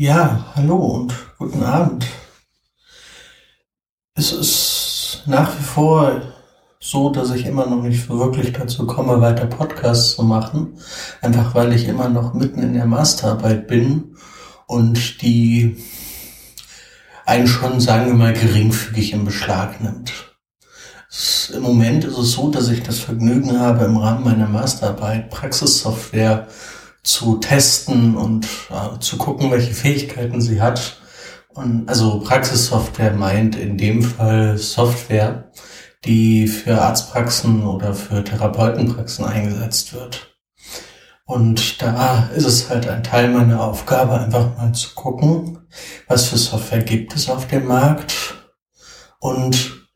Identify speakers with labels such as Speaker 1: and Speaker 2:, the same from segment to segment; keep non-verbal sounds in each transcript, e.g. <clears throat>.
Speaker 1: Ja, hallo und guten Abend. Es ist nach wie vor so, dass ich immer noch nicht wirklich dazu komme, weiter Podcasts zu machen. Einfach weil ich immer noch mitten in der Masterarbeit bin und die einen schon, sagen wir mal, geringfügig in Beschlag nimmt. Es, Im Moment ist es so, dass ich das Vergnügen habe, im Rahmen meiner Masterarbeit Praxissoftware zu testen und äh, zu gucken, welche Fähigkeiten sie hat. Und also Praxissoftware meint in dem Fall Software, die für Arztpraxen oder für Therapeutenpraxen eingesetzt wird. Und da ist es halt ein Teil meiner Aufgabe, einfach mal zu gucken, was für Software gibt es auf dem Markt und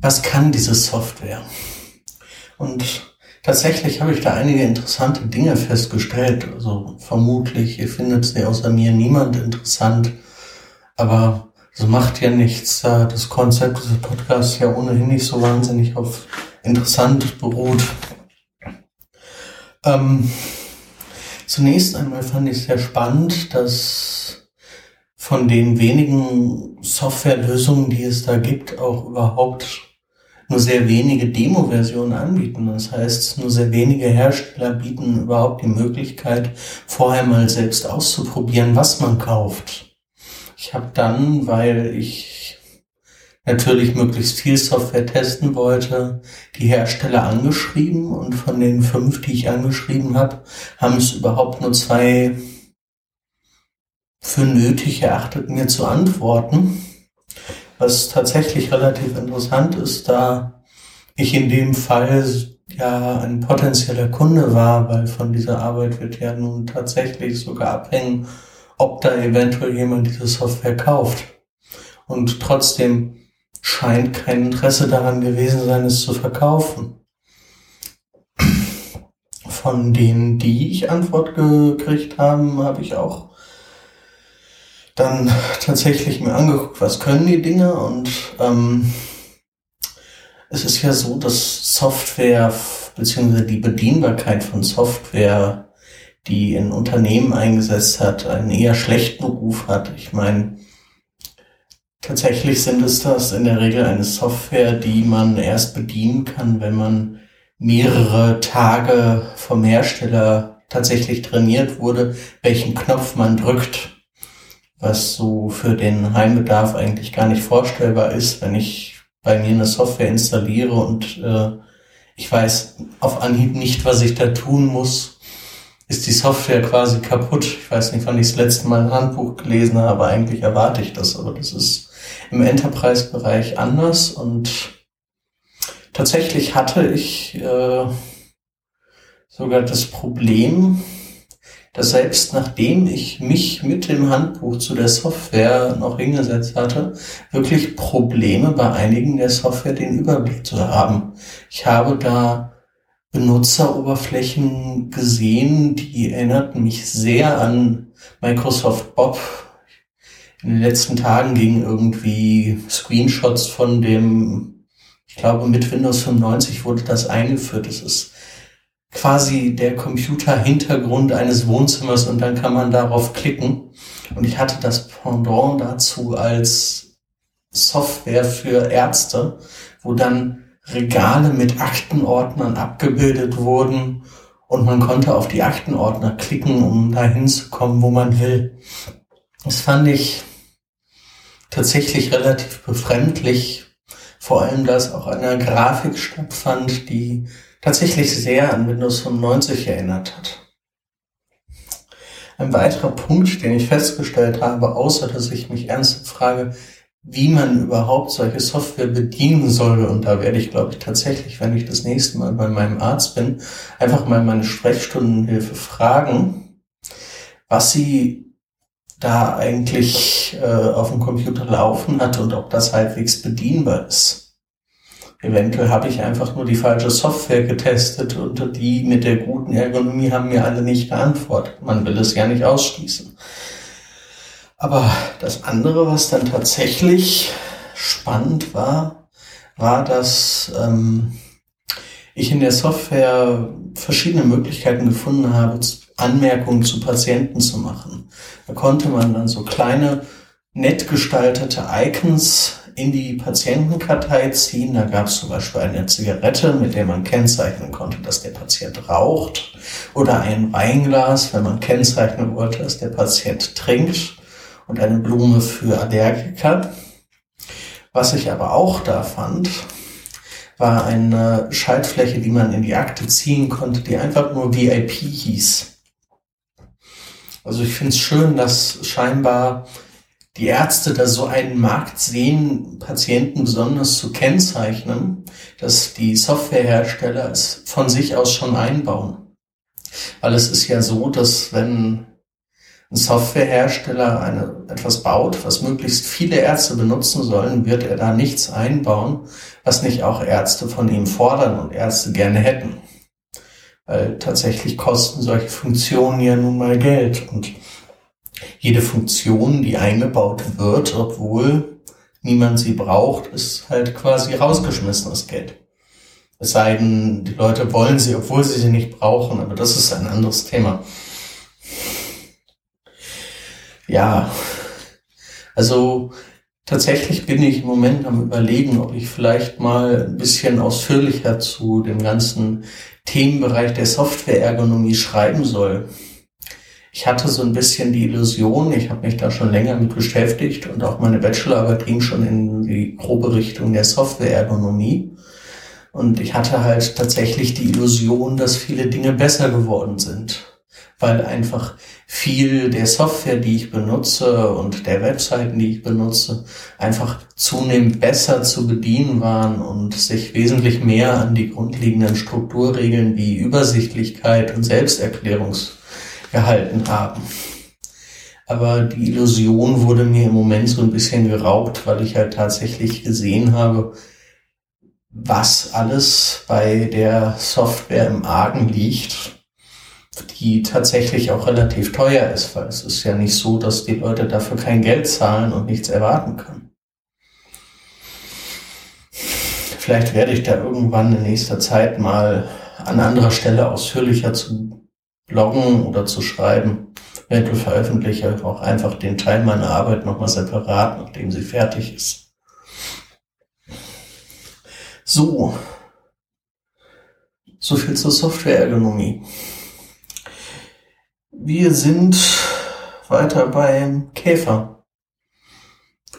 Speaker 1: was kann diese Software. Und Tatsächlich habe ich da einige interessante Dinge festgestellt. Also vermutlich findet sie außer mir niemand interessant. Aber das macht ja nichts. Das Konzept dieses Podcasts ja ohnehin nicht so wahnsinnig auf interessant beruht. Ähm, zunächst einmal fand ich sehr spannend, dass von den wenigen Softwarelösungen, die es da gibt, auch überhaupt nur sehr wenige Demo-Versionen anbieten. Das heißt, nur sehr wenige Hersteller bieten überhaupt die Möglichkeit, vorher mal selbst auszuprobieren, was man kauft. Ich habe dann, weil ich natürlich möglichst viel Software testen wollte, die Hersteller angeschrieben und von den fünf, die ich angeschrieben habe, haben es überhaupt nur zwei für nötig erachtet, mir zu antworten. Was tatsächlich relativ interessant ist, da ich in dem Fall ja ein potenzieller Kunde war, weil von dieser Arbeit wird ja nun tatsächlich sogar abhängen, ob da eventuell jemand diese Software kauft. Und trotzdem scheint kein Interesse daran gewesen sein, es zu verkaufen. Von denen, die ich Antwort gekriegt haben, habe ich auch dann <laughs> tatsächlich mir angeguckt, was können die Dinge und ähm, es ist ja so, dass Software beziehungsweise die Bedienbarkeit von Software, die in Unternehmen eingesetzt hat, einen eher schlechten Ruf hat. Ich meine, tatsächlich sind es das in der Regel eine Software, die man erst bedienen kann, wenn man mehrere Tage vom Hersteller tatsächlich trainiert wurde, welchen Knopf man drückt was so für den Heimbedarf eigentlich gar nicht vorstellbar ist, wenn ich bei mir eine Software installiere und äh, ich weiß auf Anhieb nicht, was ich da tun muss, ist die Software quasi kaputt. Ich weiß nicht, wann ich das letzte Mal ein Handbuch gelesen habe, eigentlich erwarte ich das, aber das ist im Enterprise-Bereich anders. Und tatsächlich hatte ich äh, sogar das Problem, dass selbst nachdem ich mich mit dem Handbuch zu der Software noch hingesetzt hatte, wirklich Probleme bei einigen der Software den Überblick zu haben. Ich habe da Benutzeroberflächen gesehen, die erinnerten mich sehr an Microsoft Bob. In den letzten Tagen gingen irgendwie Screenshots von dem, ich glaube mit Windows 95 wurde das eingeführt. Das ist quasi der Computer-Hintergrund eines Wohnzimmers und dann kann man darauf klicken. Und ich hatte das Pendant dazu als Software für Ärzte, wo dann Regale mit Aktenordnern abgebildet wurden und man konnte auf die Aktenordner klicken, um dahin zu kommen, wo man will. Das fand ich tatsächlich relativ befremdlich, vor allem, da es auch eine Grafik stattfand, die tatsächlich sehr an Windows 95 erinnert hat. Ein weiterer Punkt, den ich festgestellt habe, außer dass ich mich ernsthaft frage, wie man überhaupt solche Software bedienen soll. Und da werde ich, glaube ich, tatsächlich, wenn ich das nächste Mal bei meinem Arzt bin, einfach mal meine Sprechstundenhilfe fragen, was sie da eigentlich äh, auf dem Computer laufen hat und ob das halbwegs bedienbar ist. Eventuell habe ich einfach nur die falsche Software getestet und die mit der guten Ergonomie haben mir alle nicht geantwortet. Man will es ja nicht ausschließen. Aber das andere, was dann tatsächlich spannend war, war, dass ähm, ich in der Software verschiedene Möglichkeiten gefunden habe, Anmerkungen zu Patienten zu machen. Da konnte man dann so kleine, nett gestaltete Icons in die Patientenkartei ziehen. Da gab es zum Beispiel eine Zigarette, mit der man kennzeichnen konnte, dass der Patient raucht. Oder ein Weinglas, wenn man kennzeichnen wollte, dass der Patient trinkt. Und eine Blume für Allergiker. Was ich aber auch da fand, war eine Schaltfläche, die man in die Akte ziehen konnte, die einfach nur VIP hieß. Also ich finde es schön, dass scheinbar die Ärzte da so einen Markt sehen, Patienten besonders zu kennzeichnen, dass die Softwarehersteller es von sich aus schon einbauen. Weil es ist ja so, dass wenn ein Softwarehersteller eine, etwas baut, was möglichst viele Ärzte benutzen sollen, wird er da nichts einbauen, was nicht auch Ärzte von ihm fordern und Ärzte gerne hätten. Weil tatsächlich kosten solche Funktionen ja nun mal Geld und jede Funktion, die eingebaut wird, obwohl niemand sie braucht, ist halt quasi rausgeschmissenes Geld. Es sei denn, die Leute wollen sie, obwohl sie sie nicht brauchen, aber das ist ein anderes Thema. Ja, also tatsächlich bin ich im Moment am Überlegen, ob ich vielleicht mal ein bisschen ausführlicher zu dem ganzen Themenbereich der Softwareergonomie schreiben soll ich hatte so ein bisschen die Illusion, ich habe mich da schon länger mit beschäftigt und auch meine Bachelorarbeit ging schon in die grobe Richtung der Softwareergonomie. Und ich hatte halt tatsächlich die Illusion, dass viele Dinge besser geworden sind, weil einfach viel der Software, die ich benutze und der Webseiten, die ich benutze, einfach zunehmend besser zu bedienen waren und sich wesentlich mehr an die grundlegenden Strukturregeln wie Übersichtlichkeit und Selbsterklärungs gehalten haben. Aber die Illusion wurde mir im Moment so ein bisschen geraubt, weil ich halt tatsächlich gesehen habe, was alles bei der Software im Argen liegt, die tatsächlich auch relativ teuer ist, weil es ist ja nicht so, dass die Leute dafür kein Geld zahlen und nichts erwarten können. Vielleicht werde ich da irgendwann in nächster Zeit mal an anderer Stelle ausführlicher zu bloggen oder zu schreiben. Eventuell veröffentliche ich auch einfach den Teil meiner Arbeit nochmal separat, nachdem sie fertig ist. So. So viel zur Softwareergonomie. Wir sind weiter beim Käfer.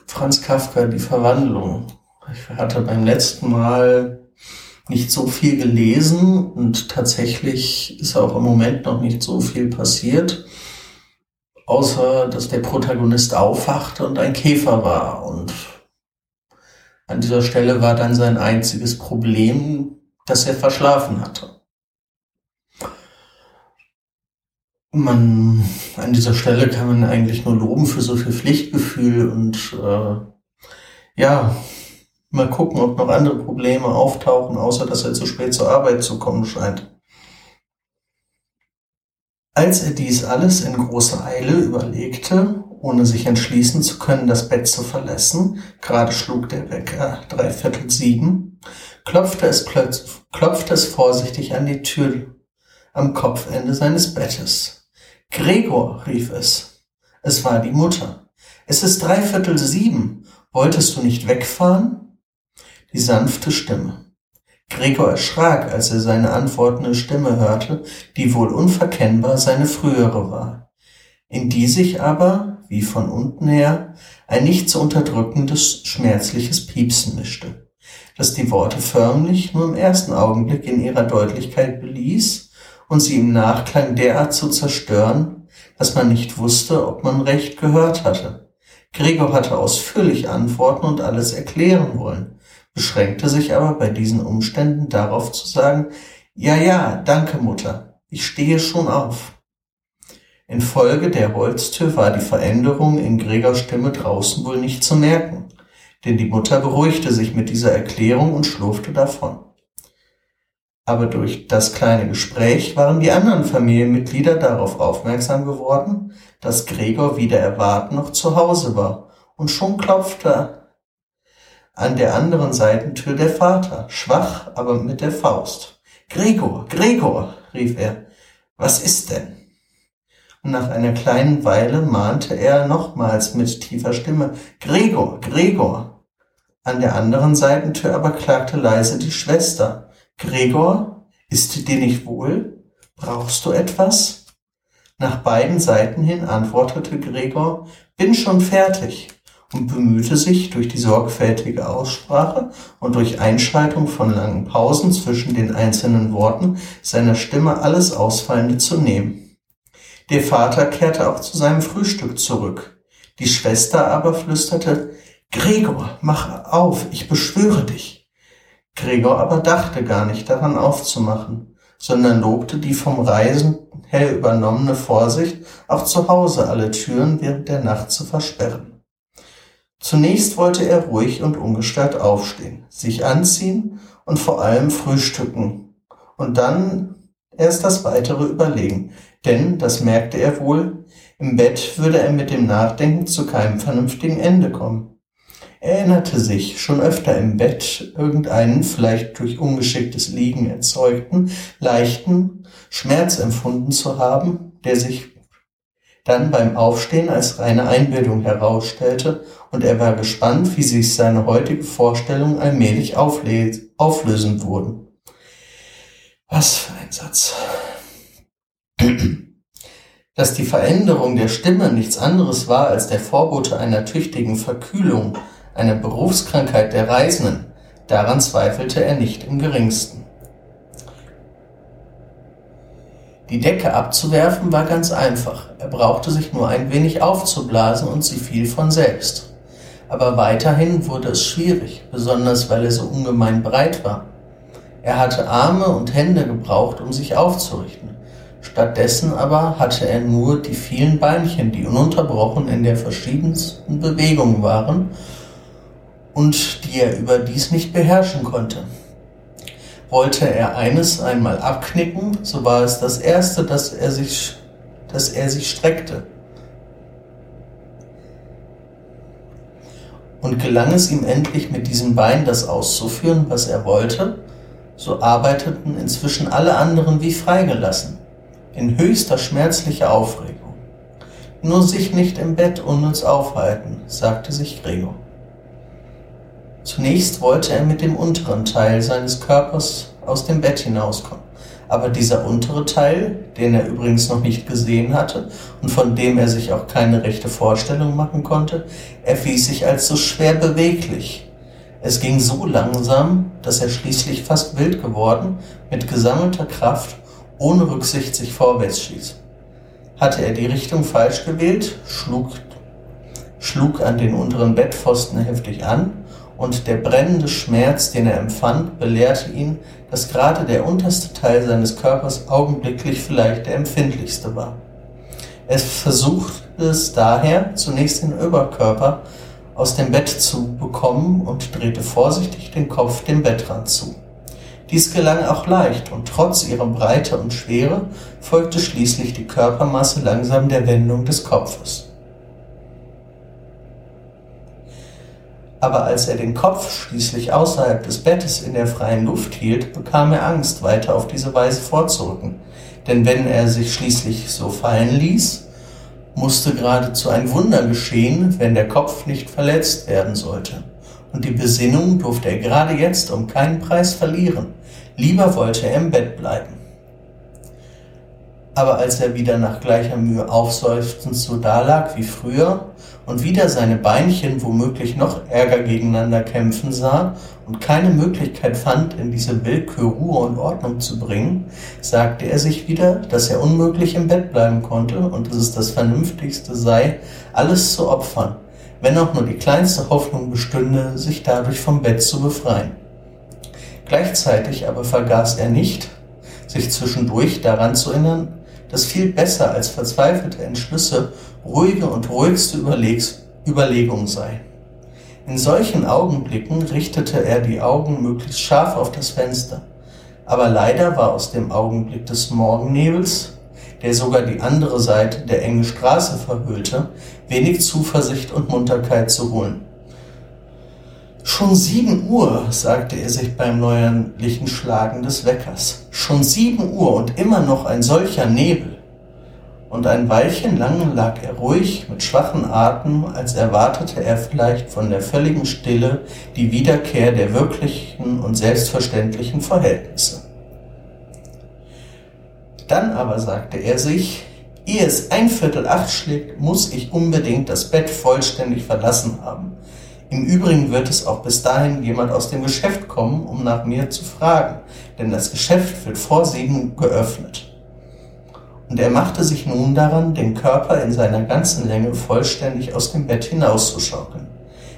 Speaker 1: Franz Kafka, die Verwandlung. Ich hatte beim letzten Mal nicht so viel gelesen und tatsächlich ist auch im Moment noch nicht so viel passiert, außer dass der Protagonist aufwachte und ein Käfer war. Und an dieser Stelle war dann sein einziges Problem, dass er verschlafen hatte. Man, an dieser Stelle kann man eigentlich nur loben für so viel Pflichtgefühl und äh, ja, Mal gucken, ob noch andere Probleme auftauchen, außer dass er zu spät zur Arbeit zu kommen scheint. Als er dies alles in großer Eile überlegte, ohne sich entschließen zu können, das Bett zu verlassen, gerade schlug der Wecker dreiviertel sieben, klopfte es, klopfte es vorsichtig an die Tür am Kopfende seines Bettes. Gregor, rief es. Es war die Mutter. Es ist dreiviertel sieben. Wolltest du nicht wegfahren? Die sanfte Stimme. Gregor erschrak, als er seine antwortende Stimme hörte, die wohl unverkennbar seine frühere war, in die sich aber, wie von unten her, ein nicht zu unterdrückendes, schmerzliches Piepsen mischte, das die Worte förmlich nur im ersten Augenblick in ihrer Deutlichkeit beließ und sie im Nachklang derart zu zerstören, dass man nicht wusste, ob man recht gehört hatte. Gregor hatte ausführlich antworten und alles erklären wollen, beschränkte sich aber bei diesen Umständen darauf zu sagen, ja, ja, danke Mutter, ich stehe schon auf. Infolge der Holztür war die Veränderung in Gregors Stimme draußen wohl nicht zu merken, denn die Mutter beruhigte sich mit dieser Erklärung und schlurfte davon. Aber durch das kleine Gespräch waren die anderen Familienmitglieder darauf aufmerksam geworden, dass Gregor wieder erwarten noch zu Hause war, und schon klopfte an der anderen Seitentür der Vater, schwach, aber mit der Faust. Gregor, Gregor, rief er, was ist denn? und nach einer kleinen Weile mahnte er nochmals mit tiefer Stimme Gregor, Gregor. An der anderen Seitentür aber klagte leise die Schwester. Gregor, ist dir nicht wohl? Brauchst du etwas? Nach beiden Seiten hin antwortete Gregor, bin schon fertig und bemühte sich durch die sorgfältige Aussprache und durch Einschaltung von langen Pausen zwischen den einzelnen Worten seiner Stimme alles Ausfallende zu nehmen. Der Vater kehrte auch zu seinem Frühstück zurück. Die Schwester aber flüsterte, Gregor, mach auf, ich beschwöre dich. Gregor aber dachte gar nicht daran aufzumachen, sondern lobte die vom Reisen her übernommene Vorsicht, auch zu Hause alle Türen während der Nacht zu versperren. Zunächst wollte er ruhig und ungestört aufstehen, sich anziehen und vor allem frühstücken und dann erst das weitere überlegen, denn, das merkte er wohl, im Bett würde er mit dem Nachdenken zu keinem vernünftigen Ende kommen. Er erinnerte sich, schon öfter im Bett irgendeinen, vielleicht durch ungeschicktes Liegen erzeugten, leichten Schmerz empfunden zu haben, der sich dann beim Aufstehen als reine Einbildung herausstellte, und er war gespannt, wie sich seine heutige Vorstellung allmählich auflösen würden. Was für ein Satz. <clears throat> Dass die Veränderung der Stimme nichts anderes war als der Vorbote einer tüchtigen Verkühlung, einer Berufskrankheit der Reisenden, daran zweifelte er nicht im geringsten. Die Decke abzuwerfen war ganz einfach. Er brauchte sich nur ein wenig aufzublasen und sie fiel von selbst. Aber weiterhin wurde es schwierig, besonders weil er so ungemein breit war. Er hatte Arme und Hände gebraucht, um sich aufzurichten. Stattdessen aber hatte er nur die vielen Beinchen, die ununterbrochen in der verschiedensten Bewegung waren und die er überdies nicht beherrschen konnte. Wollte er eines einmal abknicken, so war es das erste, dass er sich, dass er sich streckte. Und gelang es ihm endlich mit diesem Bein das auszuführen, was er wollte, so arbeiteten inzwischen alle anderen wie freigelassen, in höchster schmerzlicher Aufregung. Nur sich nicht im Bett unnütz aufhalten, sagte sich Gregor. Zunächst wollte er mit dem unteren Teil seines Körpers aus dem Bett hinauskommen. Aber dieser untere Teil, den er übrigens noch nicht gesehen hatte und von dem er sich auch keine rechte Vorstellung machen konnte, erwies sich als so schwer beweglich. Es ging so langsam, dass er schließlich fast wild geworden, mit gesammelter Kraft, ohne Rücksicht sich vorwärts schieß. Hatte er die Richtung falsch gewählt, schlug, schlug an den unteren Bettpfosten heftig an und der brennende Schmerz, den er empfand, belehrte ihn, dass gerade der unterste Teil seines Körpers augenblicklich vielleicht der empfindlichste war. Er versuchte es daher, zunächst den Oberkörper aus dem Bett zu bekommen und drehte vorsichtig den Kopf dem Bettrand zu. Dies gelang auch leicht und trotz ihrer Breite und Schwere folgte schließlich die Körpermasse langsam der Wendung des Kopfes. Aber als er den Kopf schließlich außerhalb des Bettes in der freien Luft hielt, bekam er Angst, weiter auf diese Weise vorzurücken. Denn wenn er sich schließlich so fallen ließ, musste geradezu ein Wunder geschehen, wenn der Kopf nicht verletzt werden sollte. Und die Besinnung durfte er gerade jetzt um keinen Preis verlieren. Lieber wollte er im Bett bleiben. Aber als er wieder nach gleicher Mühe aufseufzend so dalag wie früher und wieder seine Beinchen womöglich noch ärger gegeneinander kämpfen sah und keine Möglichkeit fand, in diese Willkür Ruhe und Ordnung zu bringen, sagte er sich wieder, dass er unmöglich im Bett bleiben konnte und dass es das Vernünftigste sei, alles zu opfern, wenn auch nur die kleinste Hoffnung bestünde, sich dadurch vom Bett zu befreien. Gleichzeitig aber vergaß er nicht, sich zwischendurch daran zu erinnern, dass viel besser als verzweifelte Entschlüsse ruhige und ruhigste Überlegs Überlegung sei. In solchen Augenblicken richtete er die Augen möglichst scharf auf das Fenster, aber leider war aus dem Augenblick des Morgennebels, der sogar die andere Seite der engen Straße verhüllte, wenig Zuversicht und Munterkeit zu holen. Schon sieben Uhr, sagte er sich beim neuerlichen Schlagen des Weckers. Schon sieben Uhr und immer noch ein solcher Nebel. und ein Weilchen lang lag er ruhig mit schwachen Atem, als erwartete er vielleicht von der völligen Stille die Wiederkehr der wirklichen und selbstverständlichen Verhältnisse. Dann aber sagte er sich, ehe es ein Viertel acht schlägt, muss ich unbedingt das Bett vollständig verlassen haben. Im Übrigen wird es auch bis dahin jemand aus dem Geschäft kommen, um nach mir zu fragen, denn das Geschäft wird vor sieben geöffnet und er machte sich nun daran, den Körper in seiner ganzen Länge vollständig aus dem Bett hinauszuschaukeln.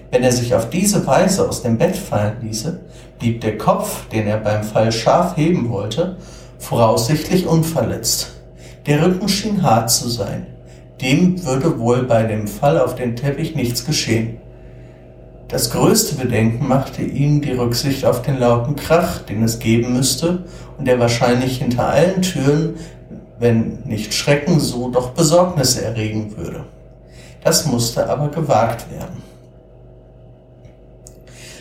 Speaker 1: Wenn er sich auf diese Weise aus dem Bett fallen ließe, blieb der Kopf, den er beim Fall scharf heben wollte, voraussichtlich unverletzt. Der Rücken schien hart zu sein. Dem würde wohl bei dem Fall auf den Teppich nichts geschehen. Das größte Bedenken machte ihm die Rücksicht auf den lauten Krach, den es geben müsste und der wahrscheinlich hinter allen Türen wenn nicht Schrecken, so doch Besorgnisse erregen würde. Das musste aber gewagt werden.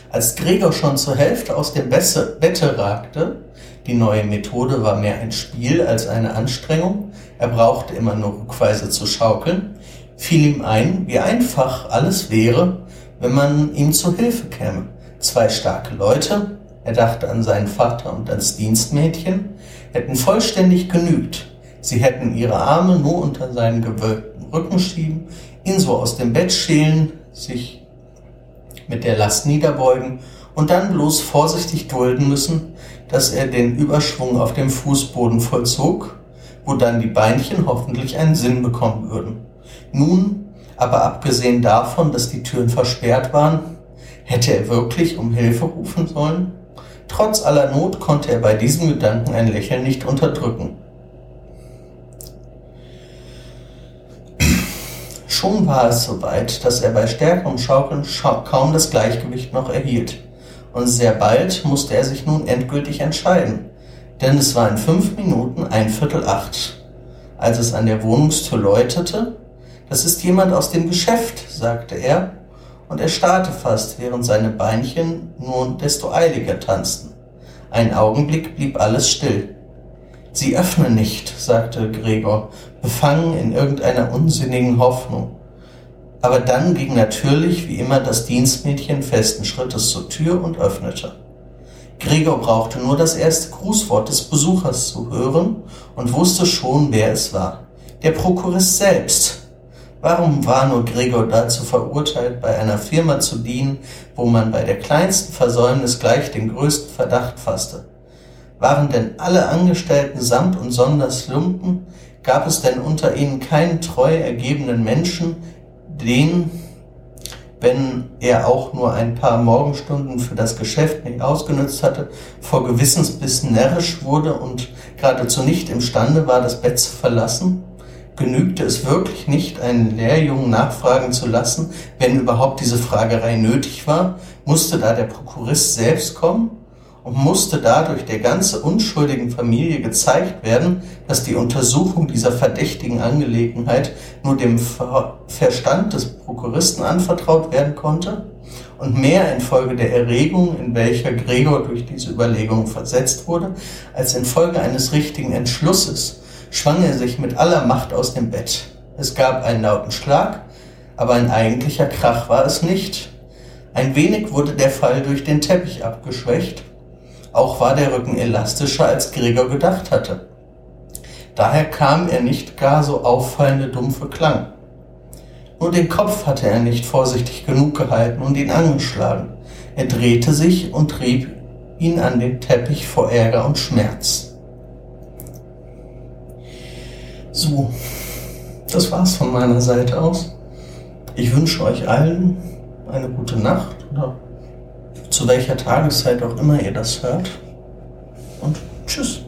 Speaker 1: Als Gregor schon zur Hälfte aus dem Bette ragte, die neue Methode war mehr ein Spiel als eine Anstrengung, er brauchte immer nur rückweise zu schaukeln, fiel ihm ein, wie einfach alles wäre, wenn man ihm zu Hilfe käme. Zwei starke Leute, er dachte an seinen Vater und ans Dienstmädchen, hätten vollständig genügt, Sie hätten ihre Arme nur unter seinen gewölbten Rücken schieben, ihn so aus dem Bett schälen, sich mit der Last niederbeugen und dann bloß vorsichtig dulden müssen, dass er den Überschwung auf dem Fußboden vollzog, wo dann die Beinchen hoffentlich einen Sinn bekommen würden. Nun, aber abgesehen davon, dass die Türen versperrt waren, hätte er wirklich um Hilfe rufen sollen? Trotz aller Not konnte er bei diesem Gedanken ein Lächeln nicht unterdrücken. Schon war es soweit, dass er bei stärkerem Schaukeln kaum das Gleichgewicht noch erhielt. Und sehr bald musste er sich nun endgültig entscheiden, denn es war in fünf Minuten ein Viertel acht. Als es an der Wohnungstür läutete, das ist jemand aus dem Geschäft, sagte er, und er starrte fast, während seine Beinchen nun desto eiliger tanzten. Ein Augenblick blieb alles still. Sie öffnen nicht, sagte Gregor, befangen in irgendeiner unsinnigen Hoffnung. Aber dann ging natürlich wie immer das Dienstmädchen festen Schrittes zur Tür und öffnete. Gregor brauchte nur das erste Grußwort des Besuchers zu hören und wusste schon, wer es war. Der Prokurist selbst. Warum war nur Gregor dazu verurteilt, bei einer Firma zu dienen, wo man bei der kleinsten Versäumnis gleich den größten Verdacht fasste? Waren denn alle Angestellten samt und sonders Lumpen? Gab es denn unter ihnen keinen treu ergebenen Menschen, den, wenn er auch nur ein paar Morgenstunden für das Geschäft nicht ausgenutzt hatte, vor Gewissensbissen närrisch wurde und geradezu nicht imstande war, das Bett zu verlassen? Genügte es wirklich nicht, einen Lehrjungen nachfragen zu lassen, wenn überhaupt diese Fragerei nötig war? Musste da der Prokurist selbst kommen? und musste dadurch der ganze unschuldigen Familie gezeigt werden, dass die Untersuchung dieser verdächtigen Angelegenheit nur dem Verstand des Prokuristen anvertraut werden konnte und mehr infolge der Erregung, in welcher Gregor durch diese Überlegung versetzt wurde, als infolge eines richtigen Entschlusses, schwang er sich mit aller Macht aus dem Bett. Es gab einen lauten Schlag, aber ein eigentlicher Krach war es nicht. Ein wenig wurde der Fall durch den Teppich abgeschwächt, auch war der Rücken elastischer, als Gregor gedacht hatte. Daher kam er nicht gar so auffallende dumpfe Klang. Nur den Kopf hatte er nicht vorsichtig genug gehalten und ihn angeschlagen. Er drehte sich und trieb ihn an den Teppich vor Ärger und Schmerz. So, das war's von meiner Seite aus. Ich wünsche euch allen eine gute Nacht oder zu welcher Tageszeit auch immer ihr das hört. Und tschüss.